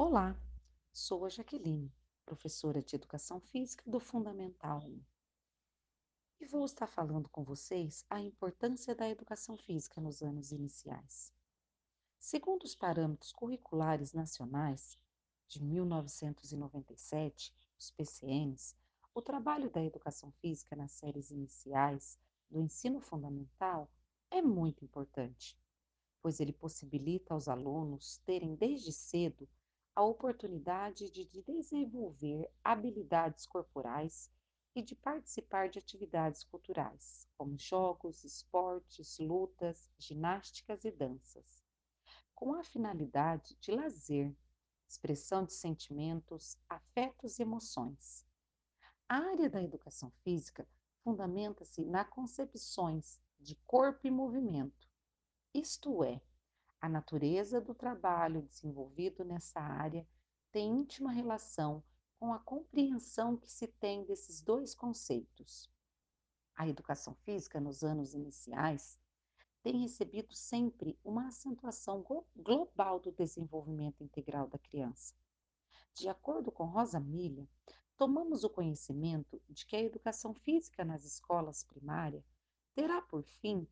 Olá, sou a Jaqueline, professora de Educação Física do Fundamental 1, e vou estar falando com vocês a importância da educação física nos anos iniciais. Segundo os parâmetros curriculares nacionais de 1997, os PCNs, o trabalho da educação física nas séries iniciais do ensino fundamental é muito importante, pois ele possibilita aos alunos terem desde cedo a oportunidade de desenvolver habilidades corporais e de participar de atividades culturais, como jogos, esportes, lutas, ginásticas e danças, com a finalidade de lazer, expressão de sentimentos, afetos e emoções. A área da educação física fundamenta-se nas concepções de corpo e movimento, isto é, a natureza do trabalho desenvolvido nessa área tem íntima relação com a compreensão que se tem desses dois conceitos. A educação física nos anos iniciais tem recebido sempre uma acentuação global do desenvolvimento integral da criança. De acordo com Rosa Milha, tomamos o conhecimento de que a educação física nas escolas primárias terá por fim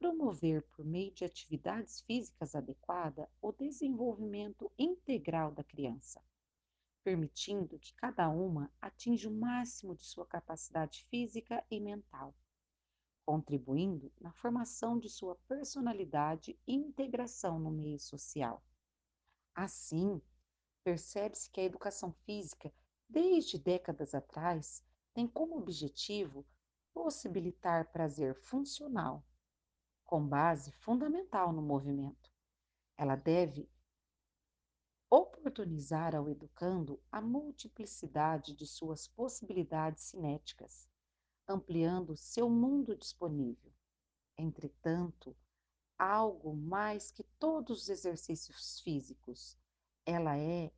promover, por meio de atividades físicas adequadas, o desenvolvimento integral da criança, permitindo que cada uma atinja o máximo de sua capacidade física e mental, contribuindo na formação de sua personalidade e integração no meio social. Assim, percebe-se que a educação física, desde décadas atrás, tem como objetivo possibilitar prazer funcional, com base fundamental no movimento. Ela deve oportunizar ao educando a multiplicidade de suas possibilidades cinéticas, ampliando seu mundo disponível. Entretanto, algo mais que todos os exercícios físicos, ela é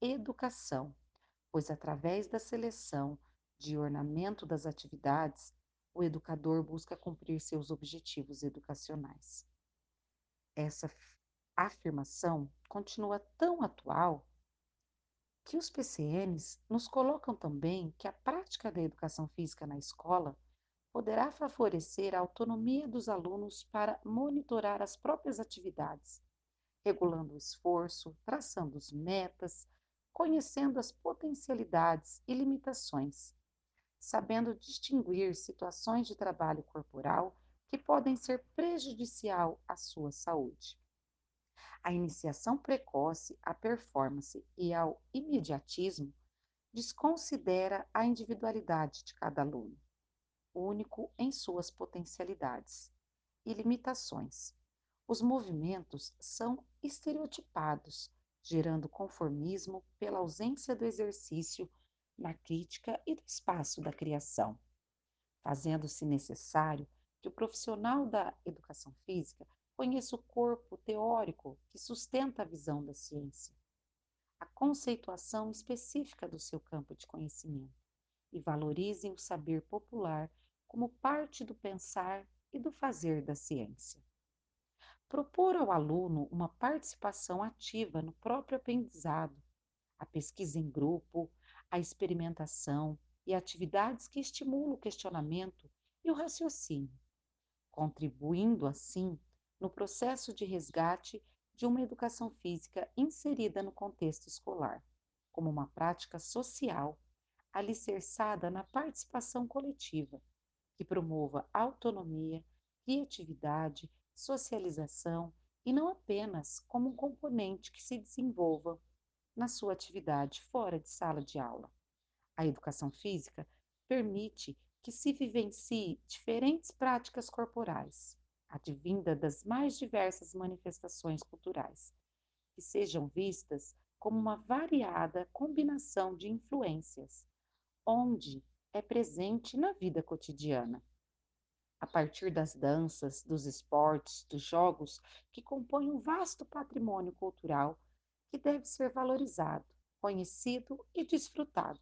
educação, pois através da seleção de ornamento das atividades, o educador busca cumprir seus objetivos educacionais. Essa afirmação continua tão atual que os PCNs nos colocam também que a prática da educação física na escola poderá favorecer a autonomia dos alunos para monitorar as próprias atividades, regulando o esforço, traçando as metas, conhecendo as potencialidades e limitações sabendo distinguir situações de trabalho corporal que podem ser prejudicial à sua saúde. A iniciação precoce à performance e ao imediatismo desconsidera a individualidade de cada aluno, único em suas potencialidades e limitações. Os movimentos são estereotipados, gerando conformismo pela ausência do exercício na crítica e do espaço da criação, fazendo-se necessário que o profissional da educação física conheça o corpo teórico que sustenta a visão da ciência, a conceituação específica do seu campo de conhecimento e valorize o saber popular como parte do pensar e do fazer da ciência. Propor ao aluno uma participação ativa no próprio aprendizado, a pesquisa em grupo, a experimentação e atividades que estimulam o questionamento e o raciocínio, contribuindo assim no processo de resgate de uma educação física inserida no contexto escolar, como uma prática social alicerçada na participação coletiva, que promova autonomia, criatividade, socialização e não apenas como um componente que se desenvolva na sua atividade fora de sala de aula. A educação física permite que se vivencie diferentes práticas corporais, advinda das mais diversas manifestações culturais, que sejam vistas como uma variada combinação de influências, onde é presente na vida cotidiana. A partir das danças, dos esportes, dos jogos que compõem um vasto patrimônio cultural que deve ser valorizado, conhecido e desfrutado.